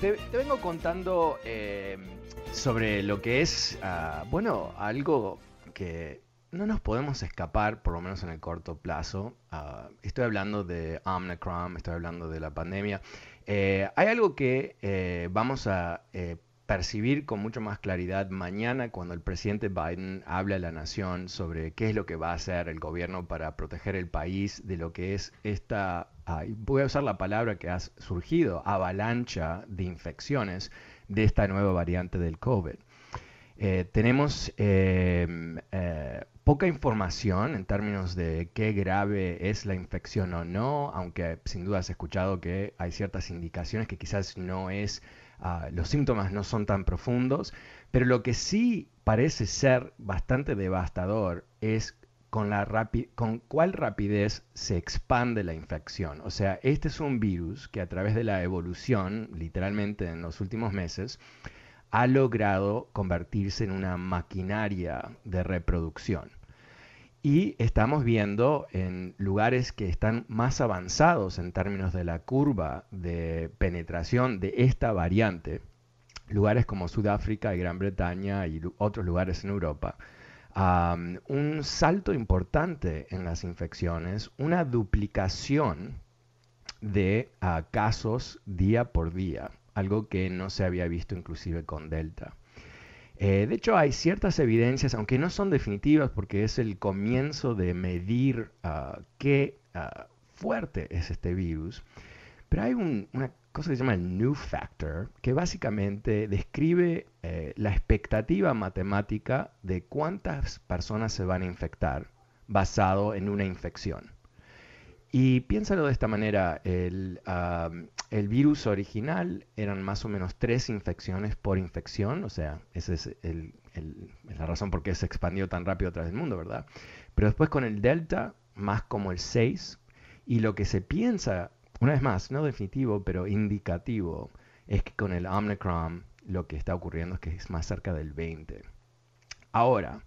Te, vengo contando eh, sobre lo que es, ah, bueno, algo que no nos podemos escapar, por lo menos en el corto plazo. Ah, estoy hablando de Omicron, estoy hablando de la pandemia. Eh, hay algo que eh, vamos a eh, percibir con mucho más claridad mañana cuando el presidente Biden habla a la nación sobre qué es lo que va a hacer el gobierno para proteger el país de lo que es esta, voy a usar la palabra que ha surgido, avalancha de infecciones de esta nueva variante del COVID. Eh, tenemos eh, eh, poca información en términos de qué grave es la infección o no, aunque sin duda has escuchado que hay ciertas indicaciones que quizás no es, ah, los síntomas no son tan profundos, pero lo que sí parece ser bastante devastador es con, la con cuál rapidez se expande la infección. O sea, este es un virus que a través de la evolución, literalmente en los últimos meses, ha logrado convertirse en una maquinaria de reproducción. Y estamos viendo en lugares que están más avanzados en términos de la curva de penetración de esta variante, lugares como Sudáfrica y Gran Bretaña y otros lugares en Europa, un salto importante en las infecciones, una duplicación de ah, casos día por día, algo que no se había visto inclusive con Delta. Eh, de hecho, hay ciertas evidencias, aunque no son definitivas porque es el comienzo de medir ah, qué ah, fuerte es este virus, pero hay una cosa que se llama el New Factor, que básicamente describe eh, la expectativa matemática de cuántas personas se van a infectar basado en una infección. Y piénsalo de esta manera, el, el, virus original eran más o menos tres infecciones por infección, o sea, esa es la razón por qué se expandió tan rápido a través del mundo, ¿verdad? Pero después con el Delta, más como el 6, y lo que se piensa una vez más, no definitivo, pero indicativo, es que con el Omicron lo que está ocurriendo es que es más cerca del 20. Ahora,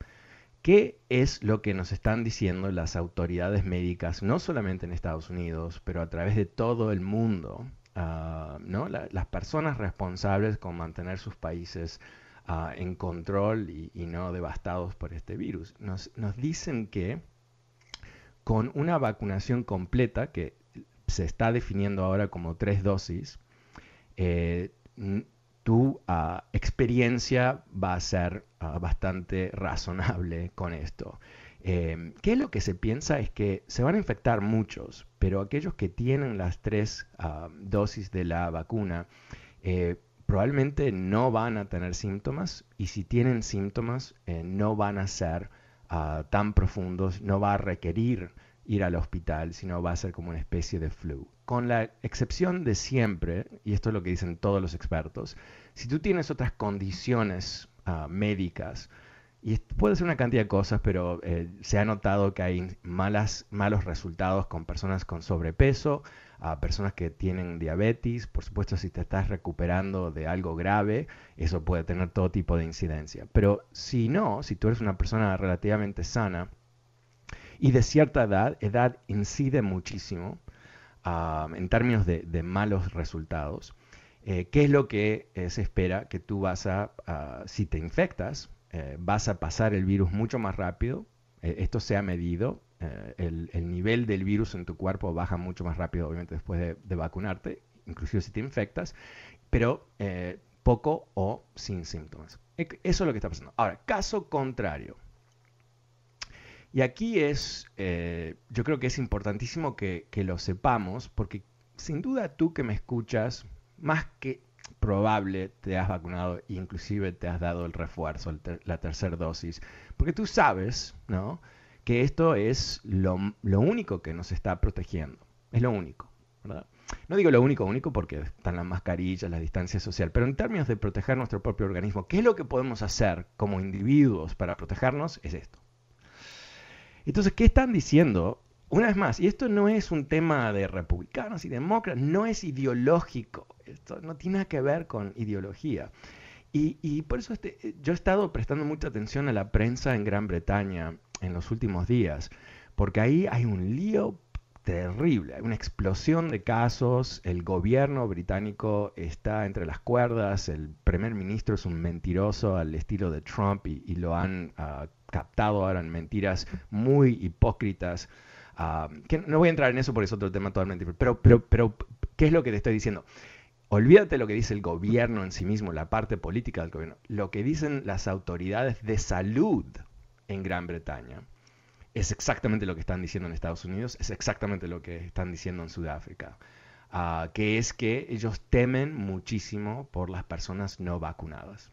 ¿qué es lo que nos están diciendo las autoridades médicas, no solamente en Estados Unidos, pero a través de todo el mundo? Ah, ¿no? las personas responsables con mantener sus países ah, en control y, y, no devastados por este virus. Nos, nos dicen que con una vacunación completa, que se está definiendo ahora como tres dosis, eh, tu ah, experiencia va a ser ah, bastante razonable con esto. Em, ¿Qué es lo que se piensa? Es que se van a infectar muchos, pero aquellos que tienen las tres ah, dosis de la vacuna eh, probablemente no van a tener síntomas y si tienen síntomas eh, no van a ser tan profundos, no va a requerir ir al hospital, sino va a ser como una especie de flu. Con la excepción de siempre, y esto es lo que dicen todos los expertos, si tú tienes otras condiciones ah, médicas Y puede ser una cantidad de cosas, pero eh, se ha notado que hay malos resultados con personas con sobrepeso, a personas que tienen diabetes. Por supuesto, si te estás recuperando de algo grave, eso puede tener todo tipo de incidencia. Pero si no, si tú eres una persona relativamente sana y de cierta edad, edad incide muchísimo ah, en términos de, malos resultados. Eh, ¿Qué es lo que eh, se espera? Que tú vas a, si te infectas, eh, vas a pasar el virus mucho más rápido. esto se ha medido eh, el, nivel del virus en tu cuerpo baja mucho más rápido, obviamente, después de, vacunarte, inclusive si te infectas, pero eh, poco o sin síntomas. E, eso es lo que está pasando. Ahora, caso contrario. Y aquí es, eh, yo creo que es importantísimo que, lo sepamos, porque sin duda tú que me escuchas, más que probable te has vacunado e inclusive te has dado el refuerzo, la tercera dosis, porque tú sabes, ¿no? que esto es lo, único que nos está protegiendo. Es lo único. No digo lo único, único porque están las mascarillas, la distancia social, pero en términos de proteger nuestro propio organismo, ¿qué es lo que podemos hacer como individuos para protegernos? Es esto. Entonces, ¿qué están diciendo? Una vez más, y esto no es un tema de republicanos y demócratas, no es ideológico, esto no tiene nada que ver con ideología. Y, por eso este, yo he estado prestando mucha atención a la prensa en Gran Bretaña en los últimos días, porque ahí hay un lío terrible, hay una explosión de casos, el gobierno británico está entre las cuerdas, el primer ministro es un mentiroso al estilo de Trump y, lo han ah, captado ahora en mentiras muy hipócritas. Ah, que no voy a entrar en eso porque es otro tema totalmente pero, pero, pero, ¿qué es lo que te estoy diciendo? Olvídate lo que dice el gobierno en sí mismo, la parte política del gobierno, lo que dicen las autoridades de salud en Gran Bretaña. Es exactamente lo que están diciendo en Estados Unidos, es exactamente lo que están diciendo en Sudáfrica, ah, que es que ellos temen muchísimo por las personas no vacunadas.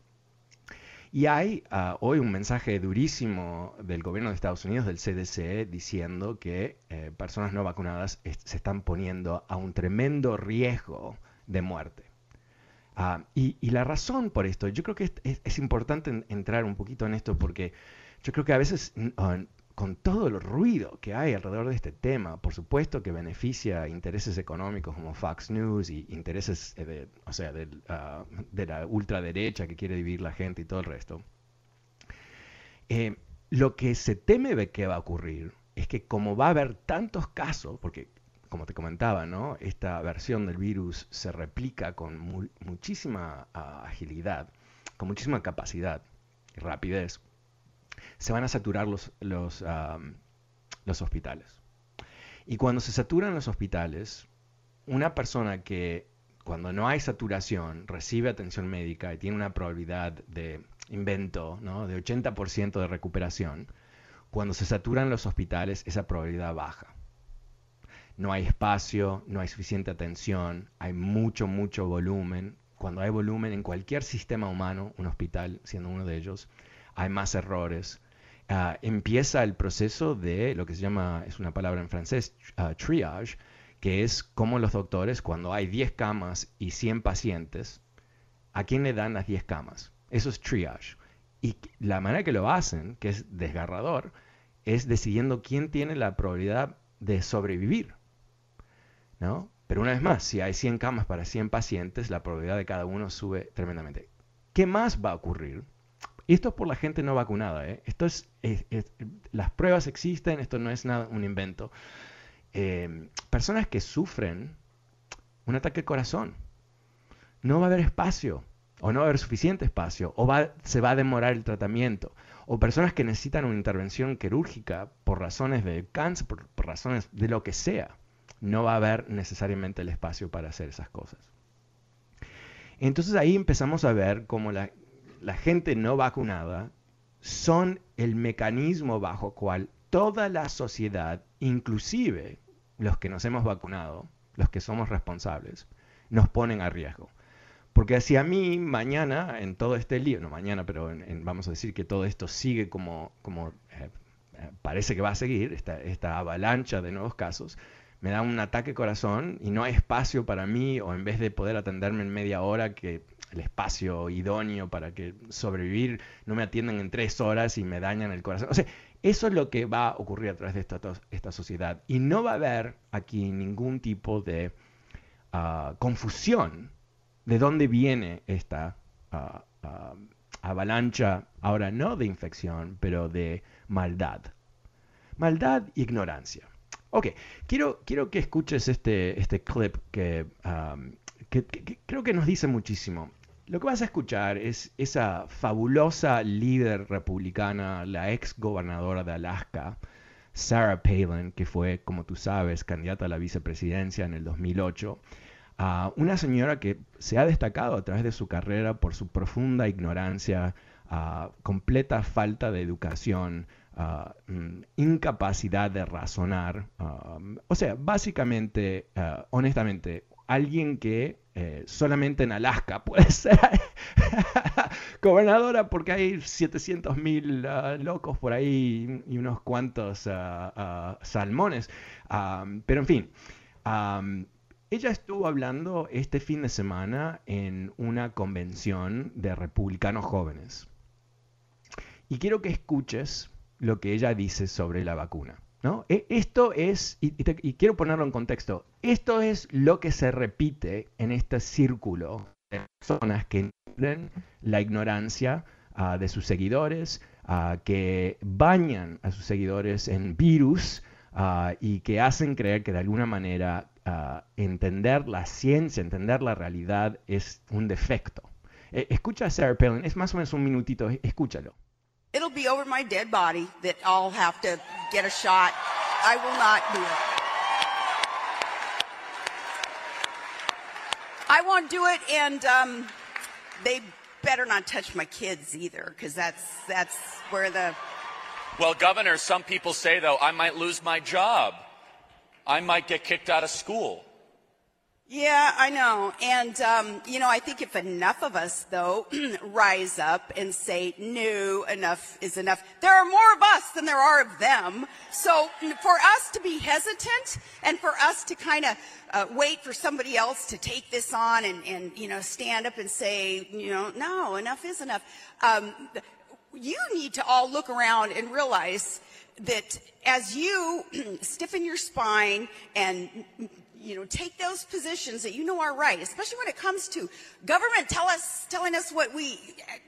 Y hay ah, hoy un mensaje durísimo del gobierno de Estados Unidos, del CDC, diciendo que eh, personas no vacunadas se están poniendo a un tremendo riesgo de muerte. Ah, y, la razón por esto, yo creo que es importante entrar un poquito en esto porque yo creo que a veces con todo el ruido que hay alrededor de este tema, por supuesto que beneficia intereses económicos como Fox News y intereses eh, de, o sea, ah, de, la ultraderecha que quiere dividir la gente y todo el resto. Eh, lo que se teme que va a ocurrir es que como va a haber tantos casos, porque como te comentaba, esta versión del virus se replica con muchísima ah, agilidad, con muchísima capacidad y rapidez, se van a saturar los, los, los hospitales. Y cuando se saturan los hospitales, una persona que cuando no hay saturación recibe atención médica y tiene una probabilidad de invento ¿no? de 80% de recuperación, cuando se saturan los hospitales esa probabilidad baja. No hay espacio, no hay suficiente atención, hay mucho, mucho volumen. Cuando hay volumen en cualquier sistema humano, un hospital siendo uno de ellos, hay más errores. Ah, empieza el proceso de lo que se llama, es una palabra en francés, ah, triage, que es como los doctores, cuando hay 10 camas y 100 pacientes, ¿a quién le dan las 10 camas? Eso es triage. Y la manera que lo hacen, que es desgarrador, es decidiendo quién tiene la probabilidad de sobrevivir. ¿no? Pero una vez más, si hay 100 camas para 100 pacientes, la probabilidad de cada uno sube tremendamente. ¿Qué más va a ocurrir? Y esto es por la gente no vacunada. ¿eh? Esto es, las pruebas existen, esto no es nada, un invento. Eh, personas que sufren un ataque al corazón, no va a haber espacio, o no va a haber suficiente espacio, o se va a demorar el tratamiento, o personas que necesitan una intervención quirúrgica por razones de cáncer, por razones de lo que sea, no va a haber necesariamente el espacio para hacer esas cosas. Entonces ahí empezamos a ver cómo la, la gente no vacunada son el mecanismo bajo cual toda la sociedad, inclusive los que nos hemos vacunado, los que somos responsables, nos ponen a riesgo. Porque si a mí mañana, en todo este lío, no mañana, pero vamos a decir que todo esto sigue como, como eh, eh, parece que va a seguir, esta, esta avalancha de nuevos casos, me da un ataque corazón y no hay espacio para mí, o en vez de poder atenderme en media hora, que el espacio idóneo para que sobrevivir no me atiendan en tres horas y me dañan el corazón. O sea, eso es lo que va a ocurrir a través de esta, esta sociedad. Y no va a haber aquí ningún tipo de ah, confusión de dónde viene esta ah, ah, avalancha, ahora no de infección, pero de maldad. Maldad ignorancia. Ok, quiero, quiero que escuches este, este clip que, que, creo que nos dice muchísimo. Lo que vas a escuchar es esa fabulosa líder republicana, la ex gobernadora de Alaska, Sarah Palin, que fue, como tú sabes, candidata a la vicepresidencia en el 2008. una señora que se ha destacado a través de su carrera por su profunda ignorancia, completa falta de educación, mm, incapacidad de razonar. o sea, básicamente, honestamente, alguien que eh, solamente en Alaska puede ser gobernadora porque hay 700 mil ah, locos por ahí y unos cuantos ah, ah, salmones. pero en fin, ella estuvo hablando este fin de semana en una convención de republicanos jóvenes. Y quiero que escuches lo que ella dice sobre la vacuna. E, esto es, y, quiero ponerlo en contexto, esto es lo que se repite en este círculo de personas que entienden la ignorancia ah, de sus seguidores, ah, que bañan a sus seguidores en virus ah, y que hacen creer que de alguna manera entender la ciencia, entender la realidad es un defecto. E, escucha a Sarah Palin, es más o menos un minutito, escúchalo. It'll be over my dead body that I'll have to get a shot. I will not do it. I won't do it, and um, they better not touch my kids either, because that's that's where the. Well, Governor, some people say though I might lose my job. I might get kicked out of school. Yeah, I know. And, um, you know, I think if enough of us, though, rise up and say, no, enough is enough, there are more of us than there are of them. So for us to be hesitant and for us to kind of uh, wait for somebody else to take this on and, and, you know, stand up and say, you know, no, enough is enough. Um, you need to all look around and realize that as you stiffen your spine and you know, take those positions that you know are right, especially when it comes to government tell us, telling us what we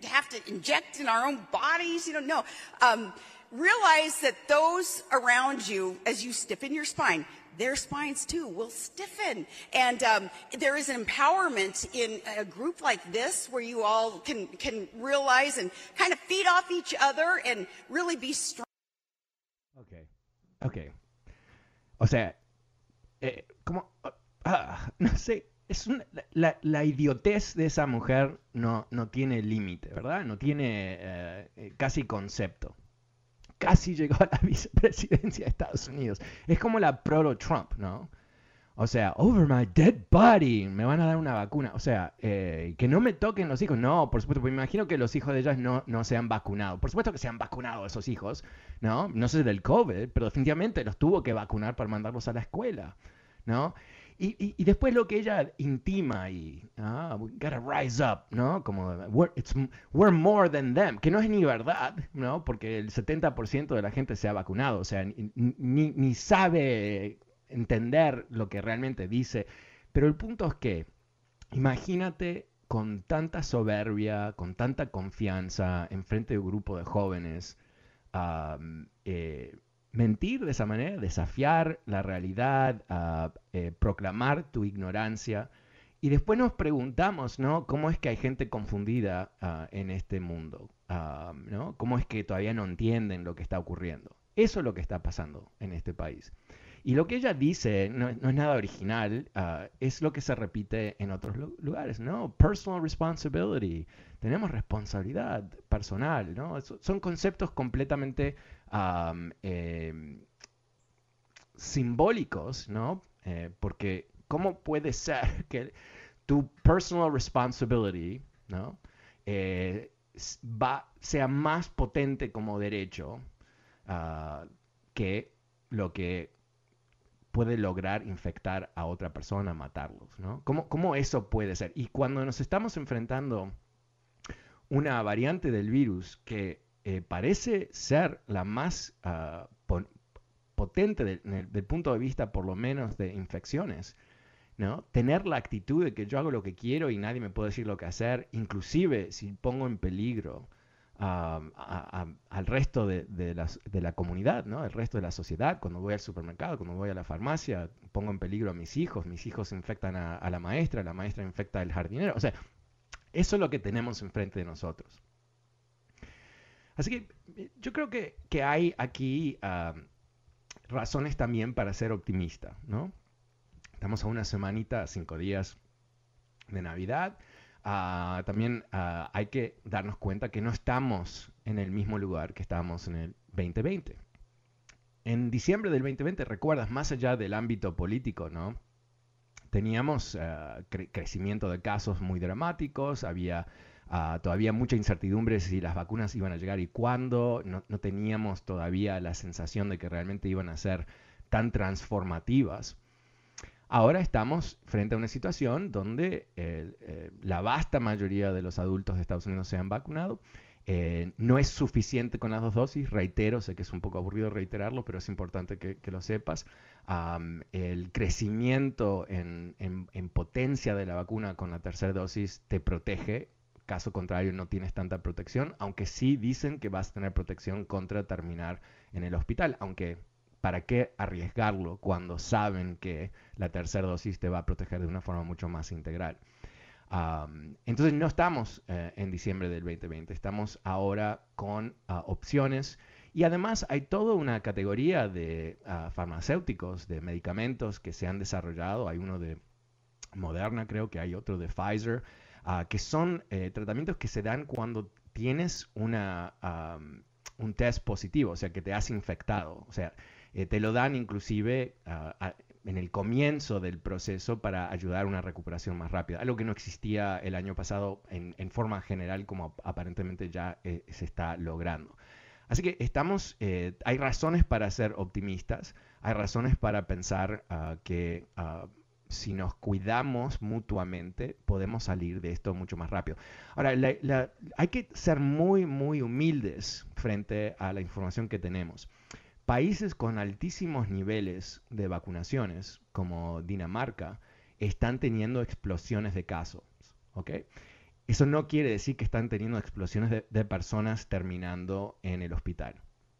have to inject in our own bodies. You know, no. Um, realize that those around you, as you stiffen your spine, their spines too will stiffen. And um, there is an empowerment in a group like this where you all can, can realize and kind of feed off each other and really be strong. Okay. Okay. O sea, eh, como, ah, no sé, es la, la, idiotez de esa mujer no, no tiene límite, ¿verdad? No tiene eh, eh, casi concepto. Casi llegó a la vicepresidencia de Estados Unidos. Es como la proto-Trump, ¿no? O sea, over my dead body, me van a dar una vacuna. O sea, eh, que no me toquen los hijos. No, por supuesto, me imagino que los hijos de ellas no, no se han vacunado. Por supuesto que se han vacunado esos hijos, ¿no? No sé del COVID, pero definitivamente los tuvo que vacunar para mandarlos a la escuela, ¿no? Y, y, después lo que ella intima y, ah, we gotta rise up, ¿no? Como, we're, it's, we're more than them, que no es ni verdad, ¿no? Porque el 70% de la gente se ha vacunado, o sea, ni, ni sabe entender lo que realmente dice. Pero el punto es que, imagínate con tanta soberbia, con tanta confianza, enfrente de un grupo de jóvenes, eh, mentir de esa manera, desafiar la realidad, eh, proclamar tu ignorancia. Y después nos preguntamos, ¿no? ¿Cómo es que hay gente confundida ah, en este mundo? ¿no? ¿Cómo es que todavía no entienden lo que está ocurriendo? Eso es lo que está pasando en este país. Y lo que ella dice no, es nada original, ah, es lo que se repite en otros lugares, ¿no? Personal responsibility, tenemos responsabilidad personal, ¿no? son conceptos completamente em, simbólicos, ¿no? Eh, porque ¿cómo puede ser que tu personal responsibility, ¿no? Eh, va, sea más potente como derecho ah, que lo que puede lograr infectar a otra persona, matarlos, ¿no? ¿Cómo, cómo eso puede ser? Y cuando nos estamos enfrentando una variante del virus que eh, parece ser la más uh, potente del punto de vista, por lo menos, de infecciones, ¿no? Tener la actitud de que yo hago lo que quiero y nadie me puede decir lo que hacer, inclusive si pongo en peligro al resto de, la comunidad, ¿no? El resto de la sociedad, cuando voy al supermercado, cuando voy a la farmacia, pongo en peligro a mis hijos, mis hijos infectan a, la maestra, la maestra infecta al jardinero. O sea, eso es lo que tenemos enfrente de nosotros. Así que yo creo que, hay aquí razones también para ser optimista, ¿no? Estamos a una semanita, cinco días de Navidad. Ah, también ah, hay que darnos cuenta que no estamos en el mismo lugar que estábamos en el 2020. En diciembre del 2020, recuerdas, más allá del ámbito político, ¿no? Teníamos ah, crecimiento de casos muy dramáticos, había todavía mucha incertidumbre si las vacunas iban a llegar y cuándo, no, no, teníamos todavía la sensación de que realmente iban a ser tan transformativas. Ahora estamos frente a una situación donde eh, la vasta mayoría de los adultos de Estados Unidos se han vacunado. Eh, no es suficiente con las dos dosis, reitero, sé que es un poco aburrido reiterarlo, pero es importante que, lo sepas. el crecimiento en, en, potencia de la vacuna con la tercera dosis te protege, caso contrario no tienes tanta protección, aunque sí dicen que vas a tener protección contra terminar en el hospital, aunque ¿para qué arriesgarlo cuando saben que la tercera dosis te va a proteger de una forma mucho más integral? entonces no estamos eh, en diciembre del 2020, estamos ahora con ah, opciones y además hay toda una categoría de ah, farmacéuticos, de medicamentos que se han desarrollado, hay uno de Moderna creo que hay otro de Pfizer, ah, que son eh, tratamientos que se dan cuando tienes una, un test positivo, o sea, que te has infectado, o sea, eh, te lo dan inclusive ah, en el comienzo del proceso para ayudar a una recuperación más rápida, algo que no existía el año pasado en, forma general como aparentemente ya eh, se está logrando. Así que estamos, eh, hay razones para ser optimistas, hay razones para pensar ah, que ah, si nos cuidamos mutuamente, podemos salir de esto mucho más rápido. Ahora, hay que ser muy, muy humildes frente a la información que tenemos. Países con altísimos niveles de vacunaciones, como Dinamarca, están teniendo explosiones de casos. Eso no quiere decir que están teniendo explosiones de, personas terminando en el hospital.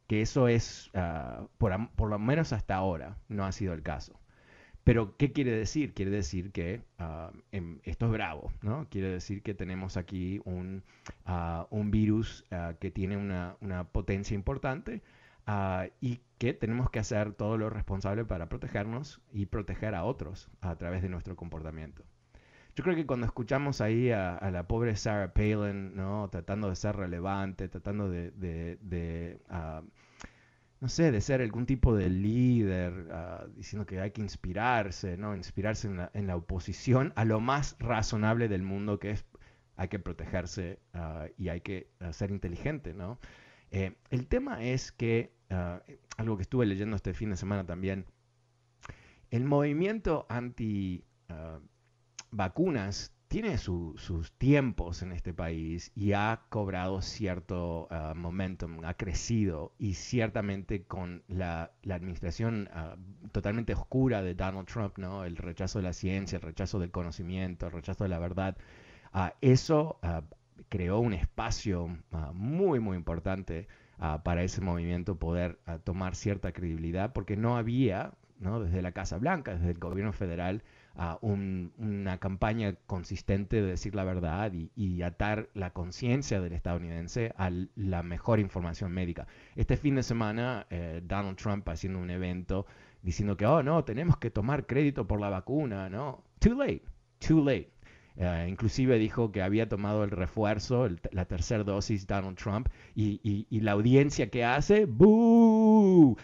Que eso es, ah, por, lo menos hasta ahora, no ha sido el caso. Pero, ¿qué quiere decir? Quiere decir que ah, em, esto es bravo, ¿no? Quiere decir que tenemos aquí un, ah, virus que tiene una, una potencia importante, Ah, y que tenemos que hacer todo lo responsable para protegernos y proteger a otros a través de nuestro comportamiento. Yo creo que cuando escuchamos ahí a, la pobre Sarah Palin, ¿no? Tratando de ser relevante, tratando de, ah, no sé, de ser algún tipo de líder, ah, diciendo que hay que inspirarse, ¿no? Inspirarse en la, en la, oposición a lo más razonable del mundo, que es hay que protegerse y hay que ser inteligente, ¿no? Eh, el tema es que Ah, algo que estuve leyendo este fin de semana también, el movimiento anti ah, vacunas tiene sus tiempos en este país y ha cobrado cierto uh, momentum, ha crecido y ciertamente con la, administración totalmente oscura de Donald Trump, ¿no? el rechazo de la ciencia, el rechazo del conocimiento, el rechazo de la verdad, eso creó un espacio muy, muy importante para ese movimiento poder tomar cierta credibilidad, porque no había, ¿no? desde la Casa Blanca, desde el gobierno federal, una campaña consistente de decir la verdad y, atar la conciencia del estadounidense a la mejor información médica. Este fin de semana, eh, Donald Trump haciendo un evento diciendo que, oh, no, tenemos que tomar crédito por la vacuna, ¿no? Too late, too late. Eh, inclusive dijo que había tomado el refuerzo, la tercera dosis Donald Trump, y, la audiencia que hace, ¡boo!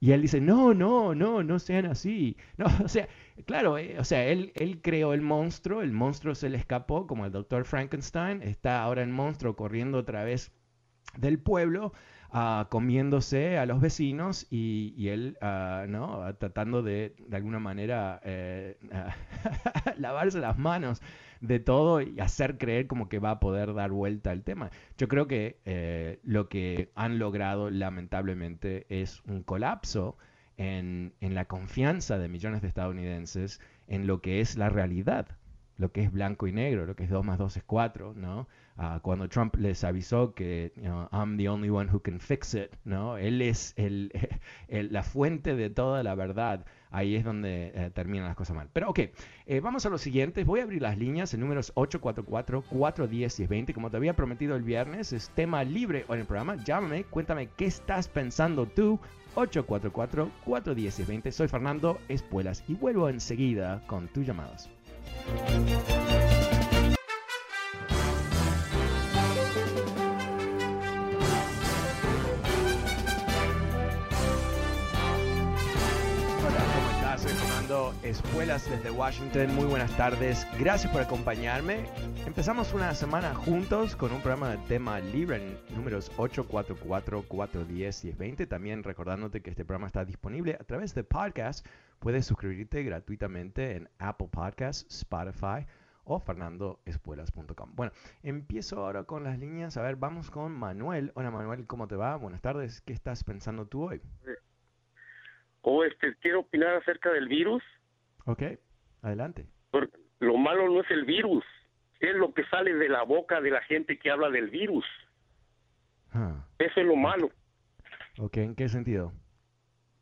Y él dice, no, no, no, no sean así. No, o sea, claro, eh, o sea, él, él creó el monstruo, el monstruo se le escapó, como el doctor Frankenstein, está ahora el monstruo corriendo otra vez del pueblo, ah, comiéndose a los vecinos y, él, ah, ¿no? Tratando de, de alguna manera, eh, lavarse las manos de todo y hacer creer como que va a poder dar vuelta al tema. Yo creo que eh, lo que han logrado lamentablemente es un colapso en, en la confianza de millones de estadounidenses en lo que es la realidad, lo que es blanco y negro, lo que es 2 más 2 es 4, ¿no? Ah, cuando Trump les avisó que I'm the only one who can fix it, ¿no? Él es el, la fuente de toda la verdad. Ahí es donde eh, terminan las cosas mal. Pero ok, eh, vamos a lo siguiente. Voy a abrir las líneas. El número es 844-410-1020. Como te había prometido el viernes, es tema libre en el programa. Llámame, cuéntame qué estás pensando tú. 844-410-1020. Soy Fernando Espuelas y vuelvo enseguida con tus llamadas. Escuelas desde Washington, muy buenas tardes, gracias por acompañarme. Empezamos una semana juntos con un programa de tema libre en números 844, 410 y 20. También recordándote que este programa está disponible a través de podcast. Puedes suscribirte gratuitamente en Apple Podcasts, Spotify o fernandoespuelas.com. Bueno, empiezo ahora con las líneas. A ver, vamos con Manuel. Hola Manuel, ¿cómo te va? Buenas tardes. ¿Qué estás pensando tú hoy? O este, quiero opinar acerca del virus. Ok, adelante. lo malo no es el virus, es lo que sale de la boca de la gente que habla del virus. Ah. Eso es lo malo. Ok, ¿en qué sentido?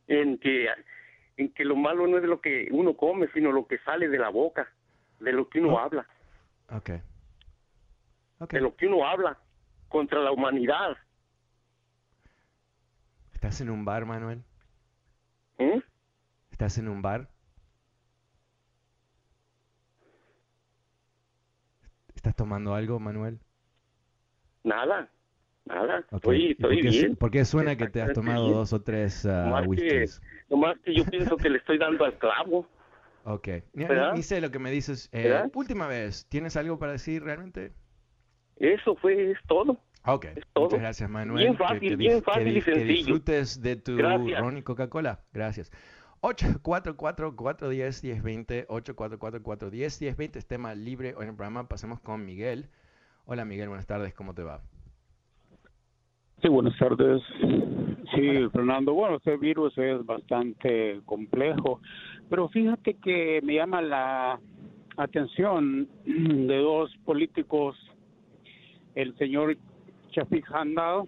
En que, en que lo malo no es lo que uno come, sino lo que sale de la boca, de lo que uno oh. habla. Ok. De lo que uno habla contra la humanidad. ¿Estás en un bar, Manuel? ¿Eh? ¿Estás en un bar? ¿Estás tomando algo, Manuel? Nada, nada. Estoy, estoy bien. ¿Por qué suena que te has tomado dos o tres uh, nomás Que, nomás que yo pienso que le estoy dando al clavo. Ok. Ni, sé lo que me dices. Eh, última vez, ¿tienes algo para decir realmente? Eso fue, es todo. Ok, muchas gracias Manuel. Bien fácil, bien fácil y sencillo. Que disfrutes de tu ron y Coca-Cola. Gracias. 844-410-1020, 844-410-1020, es tema libre hoy en el programa. Pasemos con Miguel. Hola Miguel, buenas tardes, ¿cómo te va? Sí, buenas tardes. Sí, Fernando, bueno, este virus es bastante complejo, pero fíjate que me llama la atención de dos políticos, el señor Chafik Handal,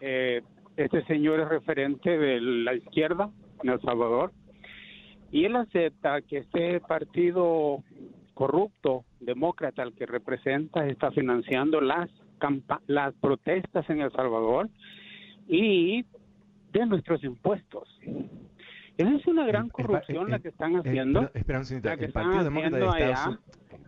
eh, este señor es referente de la izquierda en El Salvador, y él acepta que este partido corrupto, demócrata, al que representa, está financiando las, las protestas en El Salvador y de nuestros impuestos. Esa es una gran corrupción la que están haciendo. espera un segundo, el Partido Demócrata de Estados Unidos...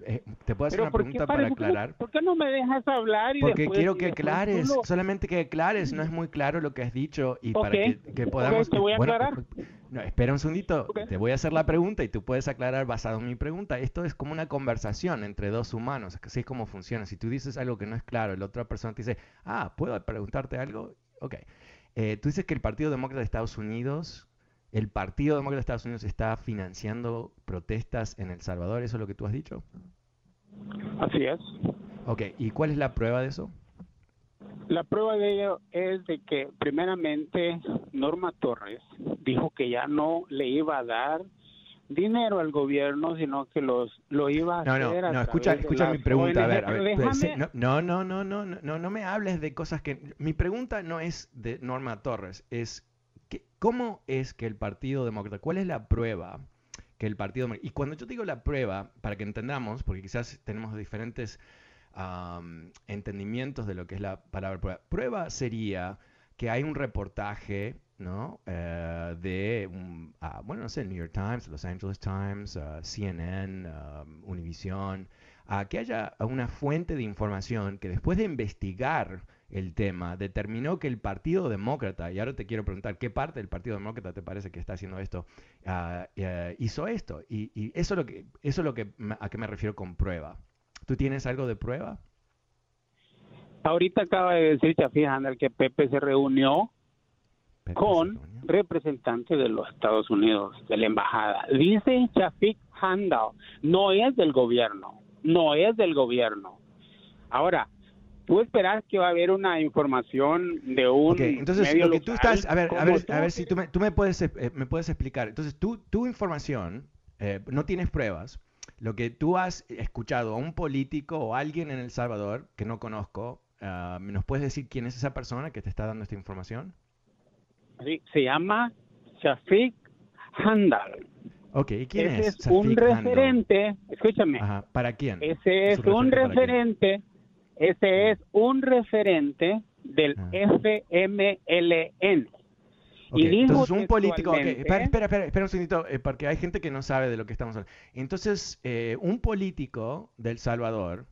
Eh, ¿Te puedo hacer una pregunta para aclarar? ¿por qué, no me dejas hablar? Y Porque quiero que aclares, solamente que aclares, no es muy claro lo que has dicho y para que, podamos... te voy a aclarar. No, espera un segundito, te voy a hacer la pregunta y tú puedes aclarar basado en mi pregunta. Esto es como una conversación entre dos humanos, así es como funciona. Si tú dices algo que no es claro, la otra persona te dice, ah, ¿puedo preguntarte algo? Ok. Eh, tú dices que el Partido Demócrata de Estados Unidos el Partido Demócrata de Estados Unidos está financiando protestas en El Salvador, ¿eso es lo que tú has dicho? Así es. Ok, ¿y cuál es la prueba de eso? La prueba de ello es de que primeramente Norma Torres dijo que ya no le iba a dar dinero al gobierno, sino que los lo iba a no, hacer no, no, escucha, escucha mi pregunta, a ver, a ver no, no, no, no, no, no me hables de cosas que mi pregunta no es de Norma Torres, es ¿Cómo es que el Partido Demócrata, cuál es la prueba que el Partido Y cuando yo digo la prueba, para que entendamos, porque quizás tenemos diferentes entendimientos de lo que es la palabra prueba. Prueba sería que hay un reportaje ¿no? Eh, de, ah, bueno, no sé, New York Times, Los Angeles Times, uh, CNN, Univision, que haya una fuente de información que después de investigar el tema, determinó que el Partido Demócrata, y ahora te quiero preguntar, ¿qué parte del Partido Demócrata te parece que está haciendo esto? Eh, hizo esto. Y, eso es lo que, eso es lo que, a qué me refiero con prueba. ¿Tú tienes algo de prueba? Ahorita acaba de decir Chafi que Pepe se reunió con representantes de los Estados Unidos, de la embajada. Dice Shafik Handal, no es del gobierno, no es del gobierno. Ahora, tú esperas que va a haber una información de un entonces lo que tú estás a ver a ver a ver si tú me, tú me puedes eh, me puedes explicar entonces tú tu información eh, no tienes pruebas lo que tú has escuchado a un político o alguien en El Salvador que no conozco uh, ¿nos puedes decir quién es esa persona que te está dando esta información? Sí, se llama Shafik Handal. Ok, ¿quién Ese es? un referente, escúchame. ¿Para quién? Ese es, un referente, ese es un referente del ah. FMLN. y entonces un político, espera, espera, espera, un segundito, eh, porque hay gente que no sabe de lo que estamos hablando. Entonces, eh, un político del Salvador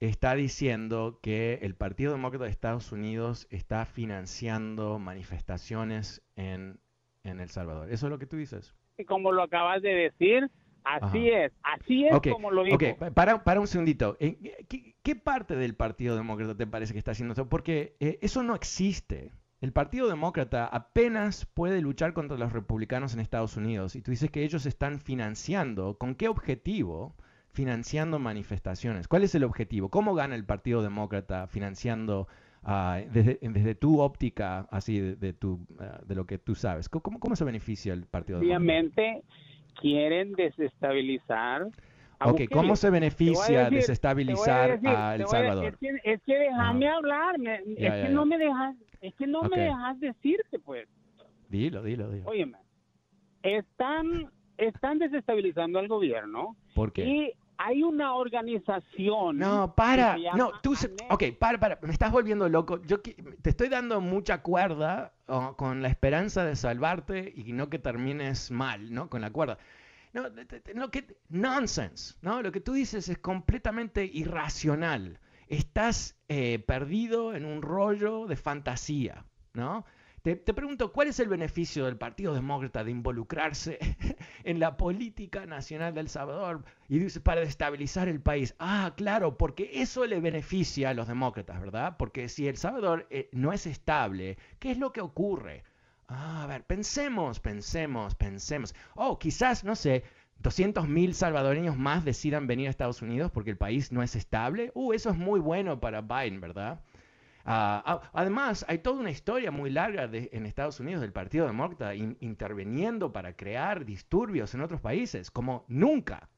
está diciendo que el Partido Demócrata de Estados Unidos está financiando manifestaciones en, en El Salvador. ¿Eso es lo que tú dices? Como lo acabas de decir, así es, así es como lo dijo. Ok, para, para un segundito. ¿Qué, ¿Qué, parte del Partido Demócrata te parece que está haciendo eso? Porque eh, eso no existe. El Partido Demócrata apenas puede luchar contra los republicanos en Estados Unidos y tú dices que ellos están financiando. ¿Con qué objetivo? financiando manifestaciones. ¿Cuál es el objetivo? ¿Cómo gana el Partido Demócrata financiando uh, desde, desde, tu óptica, así de, tu, uh, de lo que tú sabes? ¿Cómo, ¿Cómo, se beneficia el Partido Obviamente Demócrata? Quieren desestabilizar. Ok, ¿cómo se beneficia decir, desestabilizar a, El Salvador? Es que, es que déjame hablar, me, es, que no me dejas, es que no okay. me dejas decirte, pues. Dilo, dilo, dilo. Óyeme, están, están desestabilizando al gobierno. ¿Por qué? Y hay una organización. No, para. No, tú. Ok, para, para. Me estás volviendo loco. Yo te estoy dando mucha cuerda oh, con la esperanza de salvarte y no que termines mal, ¿no? Con la cuerda. No, no que, nonsense, ¿no? Lo que tú dices es completamente irracional. Estás eh, perdido en un rollo de fantasía, ¿no? Te, pregunto, ¿cuál es el beneficio del Partido Demócrata de involucrarse en la política nacional de El Salvador y dice para destabilizar el país? Ah, claro, porque eso le beneficia a los demócratas, ¿verdad? Porque si El Salvador eh, no es estable, ¿qué es lo que ocurre? Ah, a ver, pensemos, pensemos, pensemos. Oh, quizás, no sé, 200.000 salvadoreños más decidan venir a Estados Unidos porque el país no es estable. Uh, eso es muy bueno para Biden, ¿verdad? Uh, además, hay toda una historia muy larga de, en Estados Unidos del Partido Demócrata in, interviniendo para crear disturbios en otros países, como nunca.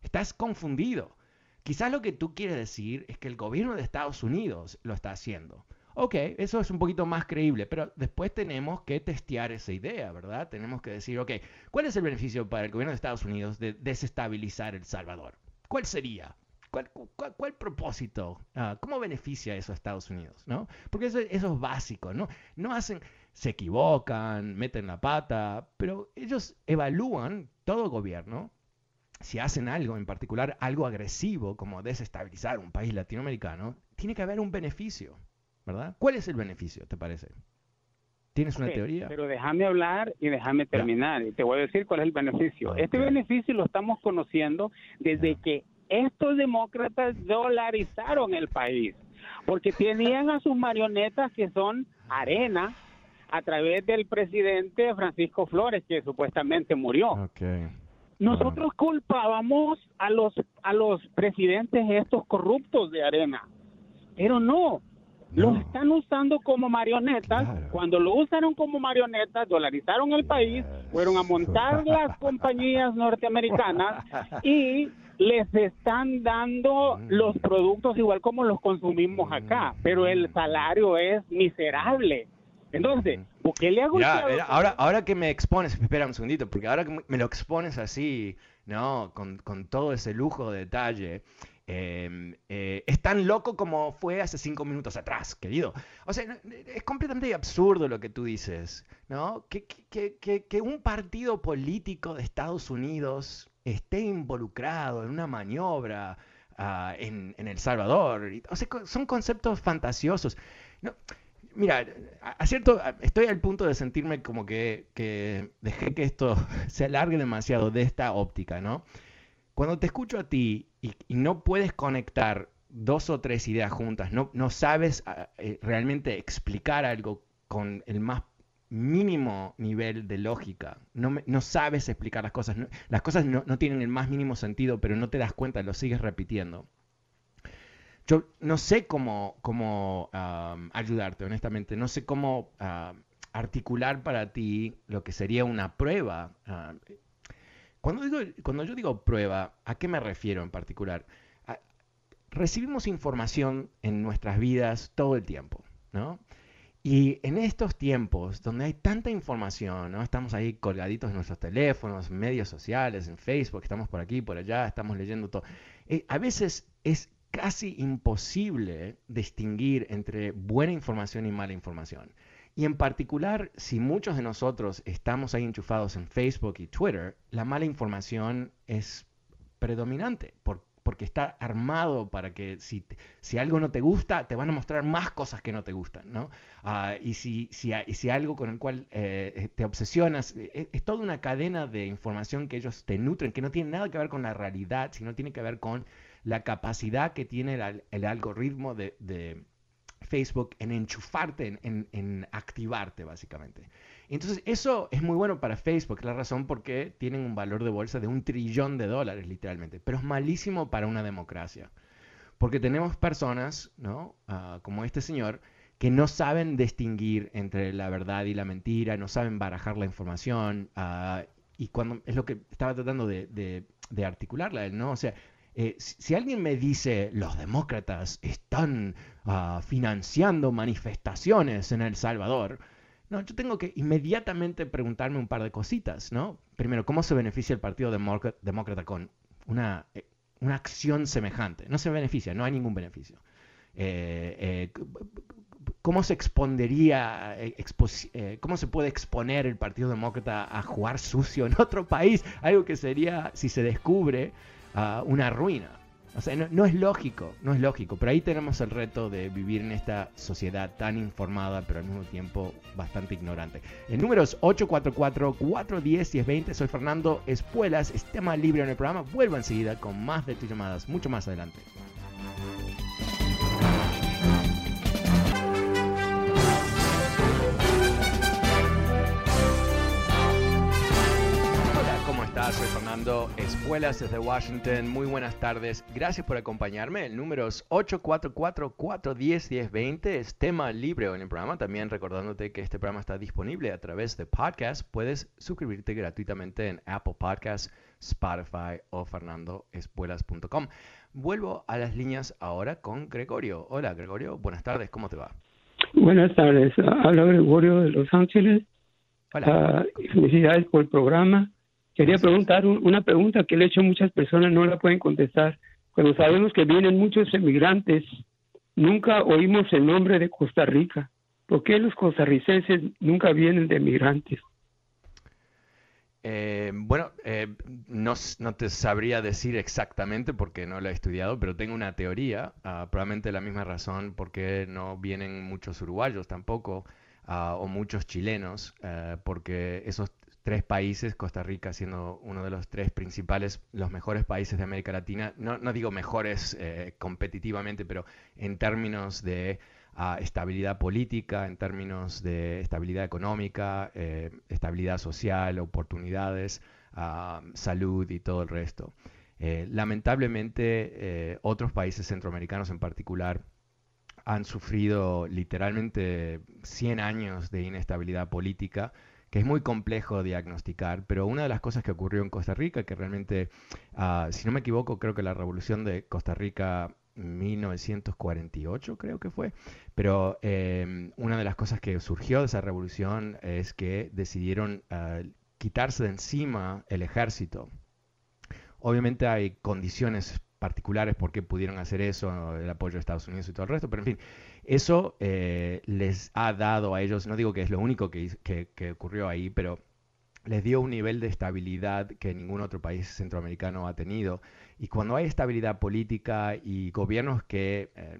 Estás confundido. Quizás lo que tú quieres decir es que el gobierno de Estados Unidos lo está haciendo. Ok, eso es un poquito más creíble, pero después tenemos que testear esa idea, ¿verdad? Tenemos que decir, ok, ¿cuál es el beneficio para el gobierno de Estados Unidos de desestabilizar El Salvador? ¿Cuál sería? ¿Cuál, cuál, propósito? Ah, ¿Cómo beneficia eso a Estados Unidos? ¿no? Porque eso, eso, es básico, ¿no? No hacen, se equivocan, meten la pata, pero ellos evalúan todo gobierno. Si hacen algo, en particular algo agresivo, como desestabilizar un país latinoamericano, tiene que haber un beneficio, ¿verdad? ¿Cuál es el beneficio, te parece? ¿Tienes una teoría? Pero déjame hablar y déjame terminar. Y te voy a decir cuál es el beneficio. Okay. Este beneficio lo estamos conociendo desde que estos demócratas dolarizaron el país, porque tenían a sus marionetas que son arena a través del presidente Francisco Flores, que supuestamente murió. Okay. Nosotros culpábamos a los a los presidentes estos corruptos de arena, pero no, no. los están usando como marionetas. Claro. Cuando lo usaron como marionetas, dolarizaron el país, fueron a montar las compañías norteamericanas y les están dando mm. los productos igual como los consumimos acá, mm. pero el salario es miserable. Entonces, Mm. ¿por qué le hago ya, ahora, ahora que me expones, espera un segundito, porque ahora que me lo expones así, ¿no? Con, con todo ese lujo de detalle, eh, eh, es tan loco como fue hace cinco minutos atrás, querido. O sea, es completamente absurdo lo que tú dices, ¿no? Que, que, que, que un partido político de Estados Unidos esté involucrado en una maniobra uh, en, en, El Salvador. Son conceptos fantasiosos. Mira, a estoy al punto de sentirme como que, que dejé que esto se alargue demasiado de esta óptica, ¿no? Cuando te escucho a ti y, y no puedes conectar dos o tres ideas juntas, no, no sabes uh, realmente explicar algo con el más mínimo nivel de lógica. No, no sabes explicar las cosas. las cosas no, tienen el más mínimo sentido, pero no te das cuenta, lo sigues repitiendo. Yo no sé cómo, cómo ayudarte, honestamente. No sé cómo articular para ti lo que sería una prueba. cuando, digo, cuando yo digo prueba, ¿a qué me refiero en particular? recibimos información en nuestras vidas todo el tiempo, ¿no? Y en estos tiempos donde hay tanta información, ¿no? Estamos ahí colgaditos en nuestros teléfonos, medios sociales, en Facebook, estamos por aquí, por allá, estamos leyendo todo. Eh, a veces es casi imposible distinguir entre buena información y mala información. Y en particular, si muchos de nosotros estamos ahí enchufados en Facebook y Twitter, la mala información es predominante. ¿Por porque está armado para que si, si algo no te gusta, te van a mostrar más cosas que no te gustan, ¿no? Ah, y, si, si, si, algo con el cual eh, te obsesionas, eh, es, toda una cadena de información que ellos te nutren, que no tiene nada que ver con la realidad, sino tiene que ver con la capacidad que tiene el, algoritmo de, Facebook en enchufarte, en, en activarte, básicamente. Entonces, eso es muy bueno para Facebook, la razón por qué tienen un valor de bolsa de un trillón de dólares, literalmente. Pero es malísimo para una democracia. Porque tenemos personas, ¿no? Ah, como este señor, que no saben distinguir entre la verdad y la mentira, no saben barajar la información. Ah, y cuando es lo que estaba tratando de, de, articularla ¿no? O sea, eh, si, alguien me dice los demócratas están ah, financiando manifestaciones en El Salvador, no, yo tengo que inmediatamente preguntarme un par de cositas, ¿no? Primero, ¿cómo se beneficia el Partido Demócrata con una, eh, una acción semejante? No se beneficia, no hay ningún beneficio. Eh, eh, ¿Cómo se expondría, cómo se puede exponer el Partido Demócrata a jugar sucio en otro país? Algo que sería, si se descubre, ah, una ruina. O sea, no, es lógico, no es lógico, pero ahí tenemos el reto de vivir en esta sociedad tan informada, pero al mismo tiempo bastante ignorante. El número es 844-410-1020. Soy Fernando Espuelas, es tema libre en el programa. Vuelvo enseguida con más de tus llamadas, mucho más adelante. Soy Fernando Espuelas desde Washington. Muy buenas tardes. Gracias por acompañarme. El número es 844-410-1020. Es tema libre en el programa. También recordándote que este programa está disponible a través de podcast. Puedes suscribirte gratuitamente en Apple Podcasts, Spotify o fernandoespuelas.com. Vuelvo a las líneas ahora con Gregorio. Hola Gregorio, buenas tardes. ¿Cómo te va? Buenas tardes. Habla Gregorio de Los Ángeles. Hola. Uh, felicidades por el programa. Quería preguntar una pregunta que le he hecho a muchas personas, no la pueden contestar. Cuando sabemos que vienen muchos emigrantes, nunca oímos el nombre de Costa Rica. ¿Por qué los costarricenses nunca vienen de emigrantes? Eh, bueno, eh, no, te sabría decir exactamente porque no lo he estudiado, pero tengo una teoría, ah, probablemente la misma razón por qué no vienen muchos uruguayos tampoco, ah, o muchos chilenos, eh, porque esos tres países, Costa Rica siendo uno de los tres principales, los mejores países de América Latina, no, digo mejores eh, competitivamente, pero en términos de ah, estabilidad política, en términos de estabilidad económica, eh, estabilidad social, oportunidades, ah, salud y todo el resto. Eh, lamentablemente, otros países centroamericanos en particular, han sufrido literalmente 100 años de inestabilidad política que es muy complejo diagnosticar, pero una de las cosas que ocurrió en Costa Rica, que realmente, ah, si no me equivoco, creo que la revolución de Costa Rica 1948 creo que fue, pero em, una de las cosas que surgió de esa revolución es que decidieron ah, quitarse de encima el ejército. Obviamente hay condiciones particulares por qué pudieron hacer eso, el apoyo de Estados Unidos y todo el resto, pero en fin, eso eh, les ha dado a ellos, no digo que es lo único que, ocurrió ahí, pero les dio un nivel de estabilidad que ningún otro país centroamericano ha tenido. Y cuando hay estabilidad política y gobiernos que eh,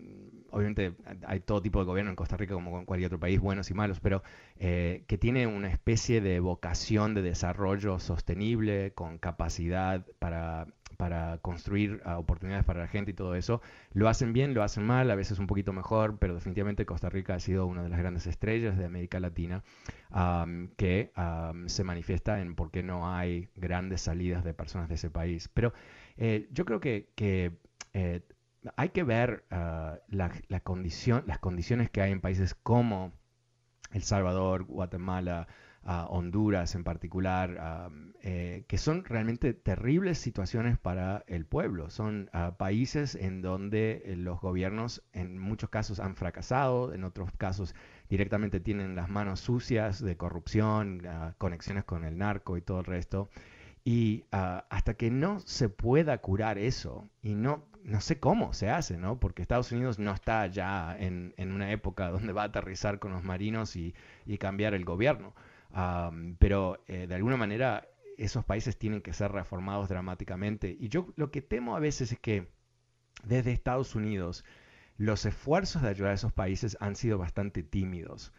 obviamente hay todo tipo de gobierno en Costa Rica como en cualquier otro país, buenos y malos, pero eh, que tiene una especie de vocación de desarrollo sostenible, con capacidad para, para construir ah, oportunidades para la gente y todo eso. Lo hacen bien, lo hacen mal, a veces un poquito mejor, pero definitivamente Costa Rica ha sido una de las grandes estrellas de América Latina que se manifiesta en por qué no hay grandes salidas de personas de ese país. Pero eh, yo creo que, eh, hay que ver ah, la, condición, las condiciones que hay en países como El Salvador, Guatemala, ah, Honduras en particular, ah, eh, que son realmente terribles situaciones para el pueblo. Son países en donde eh, los gobiernos en muchos casos han fracasado, en otros casos directamente tienen las manos sucias de corrupción, conexiones con el narco y todo el resto. Y hasta que no se pueda curar eso y no no sé cómo se hace, ¿no? Porque Estados Unidos no está ya en, una época donde va a aterrizar con los marinos y, cambiar el gobierno. pero eh, de alguna manera esos países tienen que ser reformados dramáticamente. Y yo lo que temo a veces es que desde Estados Unidos los esfuerzos de ayudar a esos países han sido bastante tímidos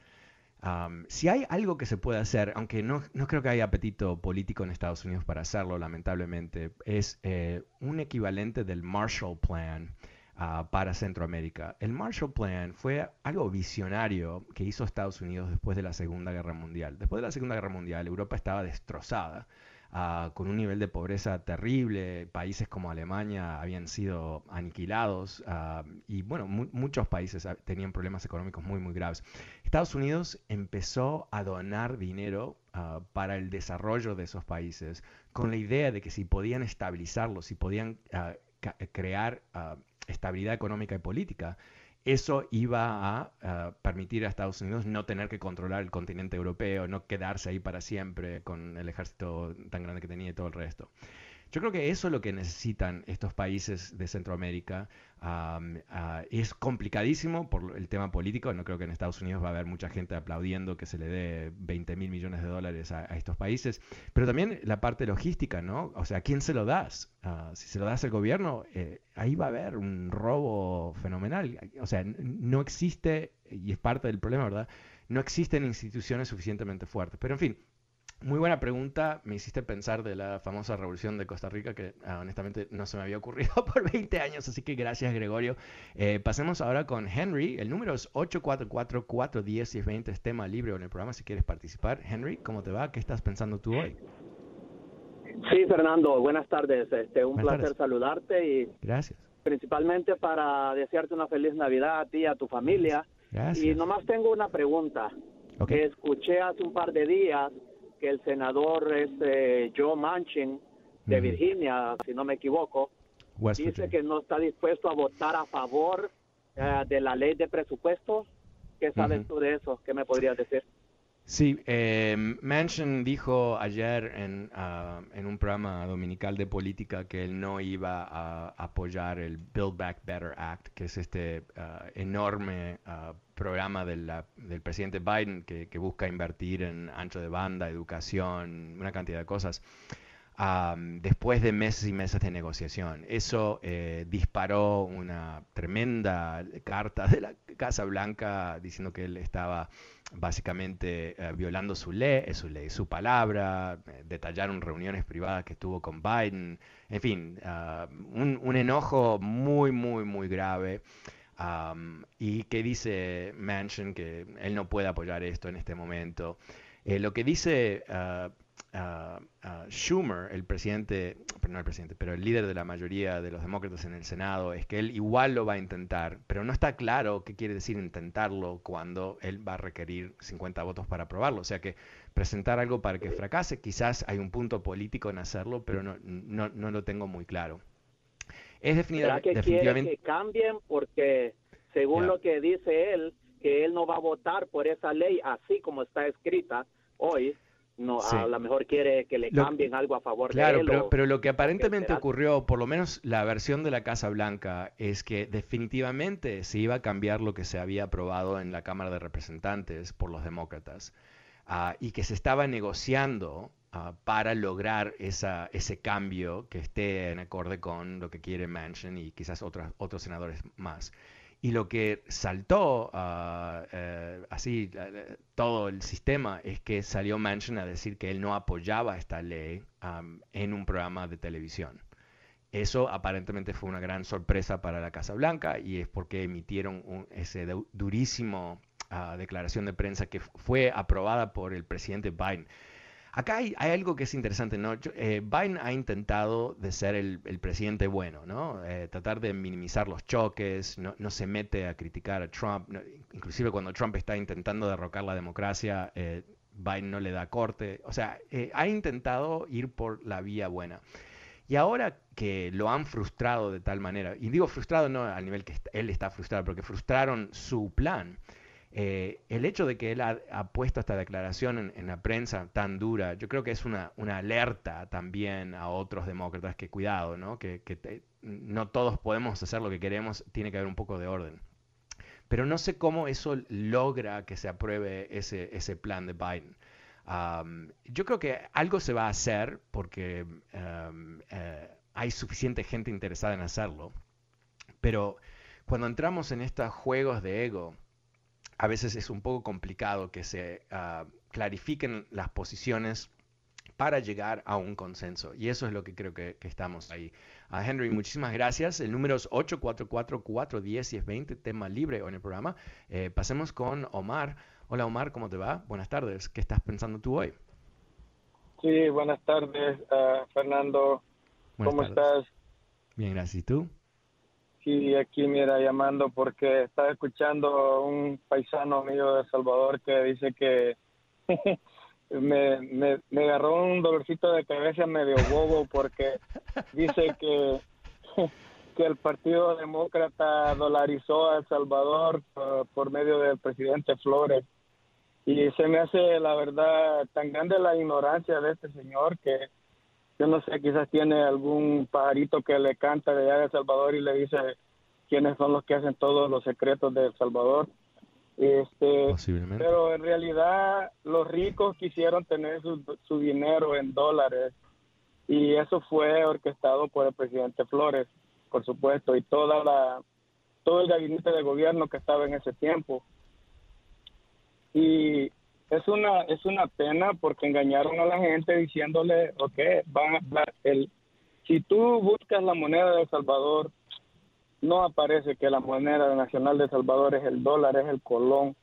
si hay algo que se puede hacer, aunque no, creo que haya apetito político en Estados Unidos para hacerlo, lamentablemente, es eh, un equivalente del Marshall Plan ah, para Centroamérica. El Marshall Plan fue algo visionario que hizo Estados Unidos después de la Segunda Guerra Mundial. Después de la Segunda Guerra Mundial, Europa estaba destrozada. Ah, con un nivel de pobreza terrible. Países como Alemania habían sido aniquilados ah, y bueno, muchos países tenían problemas económicos muy, muy graves. Estados Unidos empezó a donar dinero ah, para el desarrollo de esos países con la idea de que si podían estabilizarlos, si podían crear estabilidad económica y política, eso iba a, permitir a Estados Unidos no tener que controlar el continente europeo, no quedarse ahí para siempre con el ejército tan grande que tenía y todo el resto. Yo creo que eso es lo que necesitan estos países de Centroamérica. Ah, es complicadísimo por el tema político. No creo que en Estados Unidos va a haber mucha gente aplaudiendo que se le dé 20 mil millones de dólares a, estos países. Pero también la parte logística, ¿no? O sea, ¿a quién se lo das? Ah, si se lo das al gobierno, eh, ahí va a haber un robo fenomenal. O sea, no existe, y es parte del problema, ¿verdad? No existen instituciones suficientemente fuertes. Pero en fin, muy buena pregunta, me hiciste pensar de la famosa revolución de Costa Rica que ah, honestamente no se me había ocurrido por 20 años, así que gracias Gregorio. Eh, pasemos ahora con Henry, el número es 844-410-20, es tema libre en el programa si quieres participar. Henry, ¿cómo te va? ¿Qué estás pensando tú hoy? Sí, Fernando, buenas tardes. Este, un placer saludarte y gracias. principalmente para desearte una feliz Navidad a ti y a tu familia. Gracias. Y nomás tengo una pregunta. que Escuché hace un par de días que el senador es eh, Joe Manchin de Virginia, si no me equivoco, dice que no está dispuesto a votar a favor eh, de la ley de presupuesto. ¿Qué sabes tú de eso? ¿Qué me podrías decir? Sí, eh, Manchin dijo ayer ah, en, un programa dominical de política que él no iba a apoyar el Build Back Better Act, que es este ah, enorme uh, programa del presidente Biden que, que, busca invertir en ancho de banda, educación, una cantidad de cosas después de meses y meses de negociación. Eso eh, disparó una tremenda carta de la Casa Blanca diciendo que él estaba básicamente eh, violando su ley, su ley, su palabra, eh, detallaron reuniones privadas que tuvo con Biden, en fin, un, enojo muy, muy, muy grave. y que dice Manchin que él no puede apoyar esto en este momento. lo que dice ah, Schumer, el presidente, pero no el presidente, pero el líder de la mayoría de los demócratas en el Senado, es que él igual lo va a intentar, pero no está claro qué quiere decir intentarlo cuando él va a requerir 50 votos para aprobarlo. O sea que presentar algo para que fracase, quizás hay un punto político en hacerlo, pero no, no, no lo tengo muy claro. Es definitivamente... que quiere que cambien porque, según lo que dice él, que él no va a votar por esa ley así como está escrita hoy, no a lo mejor quiere que le cambien algo a favor de él. Pero, pero lo que aparentemente ocurrió, por lo menos la versión de la Casa Blanca, es que definitivamente se iba a cambiar lo que se había aprobado en la Cámara de Representantes por los demócratas ah, y que se estaba negociando ah, para lograr esa, ese cambio que esté en acorde con lo que quiere Manchin y quizás otros, otros senadores más. Y lo que saltó ah, eh, así todo el sistema es que salió Manchin a decir que él no apoyaba esta ley en un programa de televisión. Eso aparentemente fue una gran sorpresa para la Casa Blanca y es porque emitieron un, ese durísimo ah, declaración de prensa que fue aprobada por el presidente Biden. Acá hay, algo que es interesante, ¿no? Eh, Biden ha intentado de ser el, presidente bueno, ¿no? Eh, tratar de minimizar los choques, no, se mete a criticar a Trump, inclusive cuando Trump está intentando derrocar la democracia, eh, Biden no le da corte, o sea, ha intentado ir por la vía buena. Y ahora que lo han frustrado de tal manera, y digo frustrado no al nivel que él está frustrado, porque frustraron su plan, eh, el hecho de que él ha, puesto esta declaración en, la prensa tan dura, yo creo que es una, alerta también a otros demócratas que cuidado, ¿no? que, no todos podemos hacer lo que queremos, tiene que haber un poco de orden. Pero no sé cómo eso logra que se apruebe ese, ese plan de Biden yo creo que algo se va a hacer porque eh, hay suficiente gente interesada en hacerlo, pero cuando entramos en estos juegos de ego, a veces es un poco complicado que se ah, clarifiquen las posiciones para llegar a un consenso. Y eso es lo que creo que, estamos ahí. a Henry, muchísimas gracias. El número es 844-410-1020, tema libre en el programa. Eh, pasemos con Omar. Hola Omar, ¿cómo te va? Buenas tardes. ¿Qué estás pensando tú hoy? Sí, buenas tardes, uh, Fernando. ¿Cómo estás? Bien, gracias. ¿Y tú? Sí, aquí mira, llamando porque estaba escuchando un paisano mío de Salvador que dice que me, me, agarró un dolorcito de cabeza medio bobo porque dice que que el Partido Demócrata dolarizó a El Salvador por medio del presidente Flores. Y se me hace la verdad tan grande la ignorancia de este señor que yo no sé, quizás tiene algún pajarito que le canta de allá de El Salvador y le dice quiénes son los que hacen todos los secretos de El Salvador. Este, pero en realidad los ricos quisieron tener su, su dinero en dólares y eso fue orquestado por el presidente Flores, por supuesto, y toda la todo el gabinete de gobierno que estaba en ese tiempo y es una es una pena porque engañaron a la gente diciéndole, ok, van a, el, si tú buscas la moneda de El Salvador, no aparece que la moneda nacional de El Salvador es el dólar, es el colón.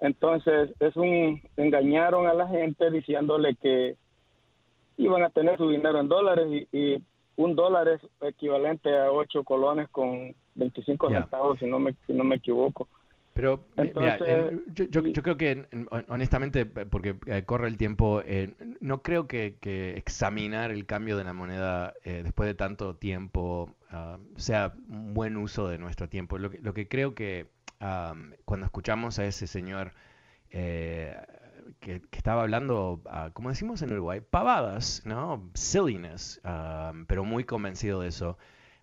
Entonces, es un engañaron a la gente diciéndole que iban a tener su dinero en dólares y, un dólar es equivalente a ocho colones con 25 centavos, si no me si no me equivoco. Pero mira, yo, creo que, honestamente, porque eh, corre el tiempo, eh, no creo que, examinar el cambio de la moneda eh, después de tanto tiempo ah, sea un buen uso de nuestro tiempo. Lo que, creo que cuando escuchamos a ese señor que, estaba hablando, ah, como decimos en Uruguay, pavadas, ¿no? Silliness, ah, pero muy convencido de eso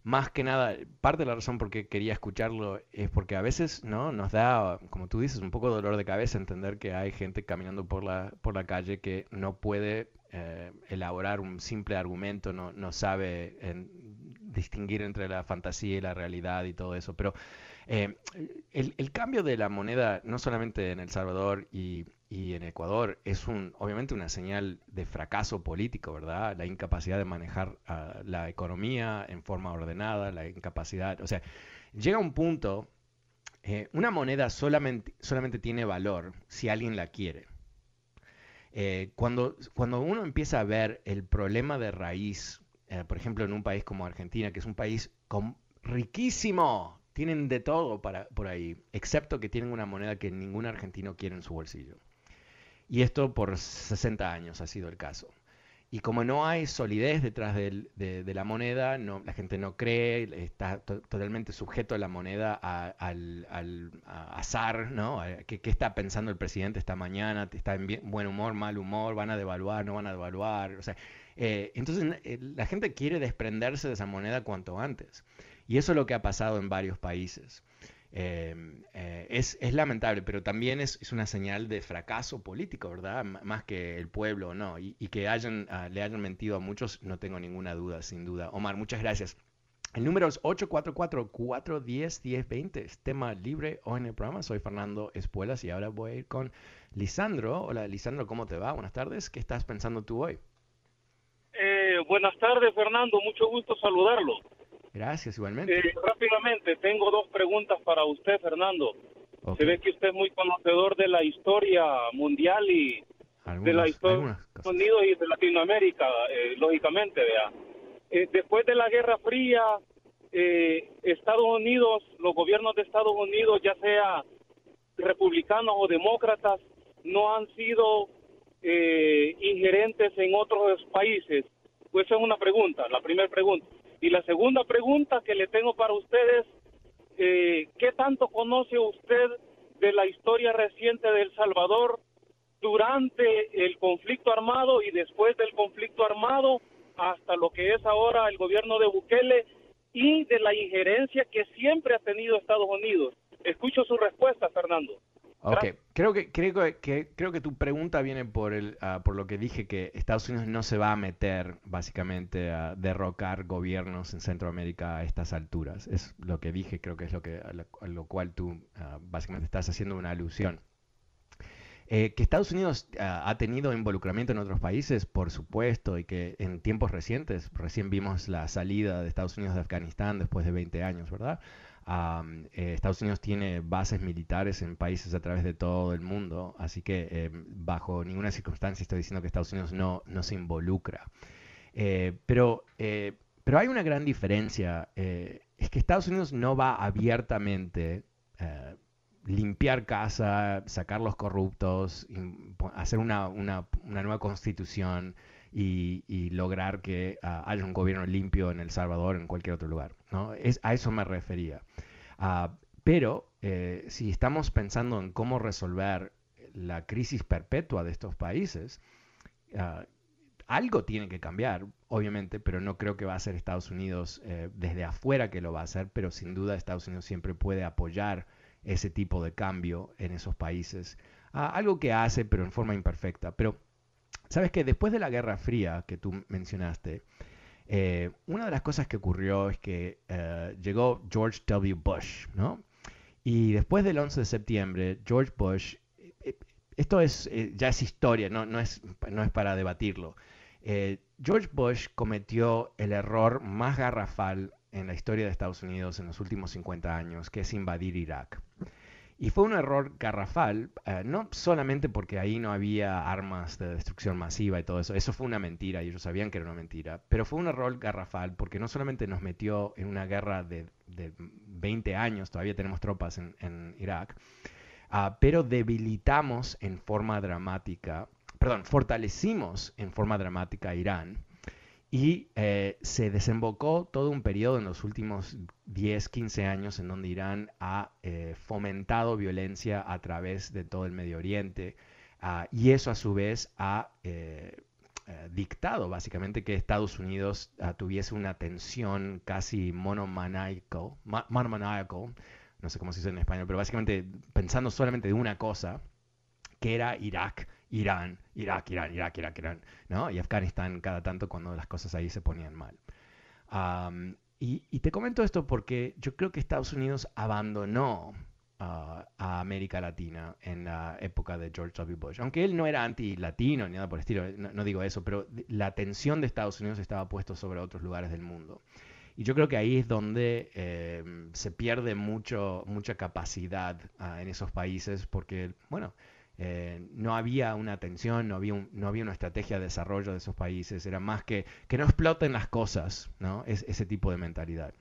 más que nada, parte de la razón por qué quería escucharlo es porque a veces no nos da, como tú dices, un poco de dolor de cabeza entender que hay gente caminando por la, por la calle que no puede eh, elaborar un simple argumento, no, no sabe distinguir entre la fantasía y la realidad y todo eso. Pero eh, el, el, cambio de la moneda, no solamente en El Salvador y y en Ecuador es un, obviamente una señal de fracaso político, ¿verdad? La incapacidad de manejar ah, la economía en forma ordenada, la incapacidad, o sea, llega un punto, eh, una moneda solamente, solamente tiene valor si alguien la quiere. Eh, cuando, cuando uno empieza a ver el problema de raíz, eh, por ejemplo, en un país como Argentina, que es un país con, riquísimo, tienen de todo para, por ahí, excepto que tienen una moneda que ningún argentino quiere en su bolsillo. Y esto por 60 años ha sido el caso. Y como no hay solidez detrás de, la moneda, no, la gente no cree, está totalmente sujeto a la moneda al, azar, ¿no? ¿Qué, está pensando el presidente esta mañana? ¿Está en buen humor, mal humor? ¿Van a devaluar, no van a devaluar? O sea, eh, entonces eh, la gente quiere desprenderse de esa moneda cuanto antes. Y eso es lo que ha pasado en varios países. Em, eh, es, lamentable, pero también es, una señal de fracaso político, ¿verdad? más que el pueblo, ¿no? Y, que hayan, ah, le hayan mentido a muchos, no tengo ninguna duda, sin duda. Omar, muchas gracias. El número es 844-410-1020. Es tema libre hoy en el programa. Soy Fernando Espuelas y ahora voy a ir con Lisandro. Hola, Lisandro, ¿cómo te va? Buenas tardes. ¿Qué estás pensando tú hoy? Eh, buenas tardes, Fernando. Mucho gusto saludarlo. Gracias, igualmente. Eh, rápidamente, tengo dos preguntas para usted, Fernando. Se ve que usted es muy conocedor de la historia mundial y de la historia de Estados Unidos y de Latinoamérica, eh, lógicamente, vea. Eh, después de la Guerra Fría, eh, Estados Unidos, los gobiernos de Estados Unidos, ya sea republicanos o demócratas, no han sido eh, ingerentes en otros países. Pues esa es una pregunta, la primera pregunta. Y la segunda pregunta que le tengo para ustedes, eh, ¿qué tanto conoce usted de la historia reciente de El Salvador durante el conflicto armado y después del conflicto armado? hasta lo que es ahora el gobierno de Bukele y de la injerencia que siempre ha tenido Estados Unidos. Escucho su respuesta, Fernando. Ok, creo que, creo que, creo que tu pregunta viene por, el, ah, por lo que dije que Estados Unidos no se va a meter básicamente a derrocar gobiernos en Centroamérica a estas alturas. Es lo que dije, creo que es lo, que, a lo, cual tú ah, básicamente estás haciendo una alusión. Eh, que Estados Unidos ah, ha tenido involucramiento en otros países, por supuesto, y que en tiempos recientes, recién vimos la salida de Estados Unidos de Afganistán después de 20 años, ¿verdad? Eh, Estados Unidos tiene bases militares en países a través de todo el mundo, así que eh, bajo ninguna circunstancia estoy diciendo que Estados Unidos no, se involucra. pero, pero hay una gran diferencia, es que Estados Unidos no va abiertamente limpiar casa, sacar los corruptos, hacer una, nueva constitución y, lograr que ah, haya un gobierno limpio en El Salvador o en cualquier otro lugar. ¿no? Es, a eso me refería. Ah, pero eh, si estamos pensando en cómo resolver la crisis perpetua de estos países, ah, algo tiene que cambiar, obviamente, pero no creo que va a ser Estados Unidos eh, desde afuera que lo va a hacer, pero sin duda Estados Unidos siempre puede apoyar ese tipo de cambio en esos países. Algo que hace, pero en forma imperfecta. Pero, ¿sabes que Después de la Guerra Fría que tú mencionaste, eh, una de las cosas que ocurrió es que eh, llegó George W. Bush, ¿no? Y después del 11 de septiembre, George Bush, eh, esto es, ya es historia, no, no, es, no es para debatirlo. George Bush cometió el error más garrafal en la historia de Estados Unidos en los últimos 50 años, que es invadir Irak. Y fue un error garrafal, eh, no solamente porque ahí no había armas de destrucción masiva y todo eso, eso fue una mentira y ellos sabían que era una mentira, pero fue un error garrafal porque no solamente nos metió en una guerra de, 20 años, todavía tenemos tropas en, Irak, ah, pero debilitamos en forma dramática, perdón, fortalecimos en forma dramática a Irán y eh, se desembocó todo un periodo en los últimos 10, 15 años en donde Irán ha eh, fomentado violencia a través de todo el Medio Oriente. Ah, y eso a su vez ha eh, dictado básicamente que Estados Unidos ah, tuviese una tensión casi monomaniacal, monomaniacal, no sé cómo se dice en español, pero básicamente pensando solamente de una cosa, que era Irak Irán, Irak, Irán, Irak, Irak, Irán, ¿no? Y Afganistán cada tanto cuando las cosas ahí se ponían mal. y, te comento esto porque yo creo que Estados Unidos abandonó a América Latina en la época de George W. Bush. Aunque él no era anti-latino ni nada por el estilo, no, digo eso, pero la atención de Estados Unidos estaba puesto sobre otros lugares del mundo. Y yo creo que ahí es donde em, se pierde mucho, mucha capacidad ah, en esos países porque, bueno, eh, no había una atención, no había, no había una estrategia de desarrollo de esos países, era más que que no exploten las cosas, ¿no? Es, ese tipo de mentalidad.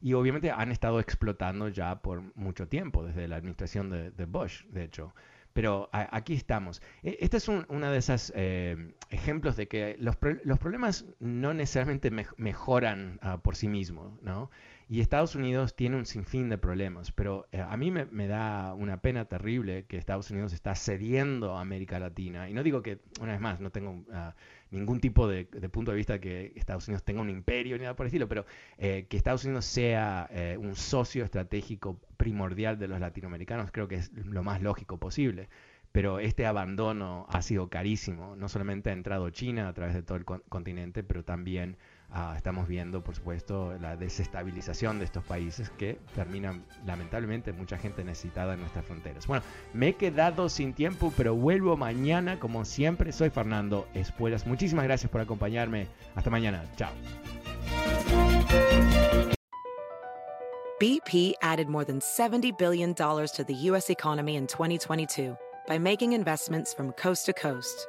Y obviamente han estado explotando ya por mucho tiempo, desde la administración de, Bush, de hecho. Pero aquí estamos. E, este es uno de esos eh, ejemplos de que los, los problemas no necesariamente mejoran ah, por sí mismos, ¿no? Y Estados Unidos tiene un sinfín de problemas, pero eh, a mí me, da una pena terrible que Estados Unidos está cediendo a América Latina. Y no digo que, una vez más, no tengo ah, ningún tipo de, punto de vista que Estados Unidos tenga un imperio ni nada por el estilo, pero eh, que Estados Unidos sea eh, un socio estratégico primordial de los latinoamericanos creo que es lo más lógico posible pero este abandono ha sido carísimo. No solamente ha entrado China a través de todo el continente, pero también ah, estamos viendo, por supuesto, la desestabilización de estos países que terminan lamentablemente mucha gente necesitada en nuestras fronteras. Bueno, me he quedado sin tiempo, pero vuelvo mañana como siempre. Soy Fernando Espuelas. Muchísimas gracias por acompañarme. Hasta mañana. Chao. BP added more than $70 billion to the U.S. economy in 2022 by making investments from coast to coast.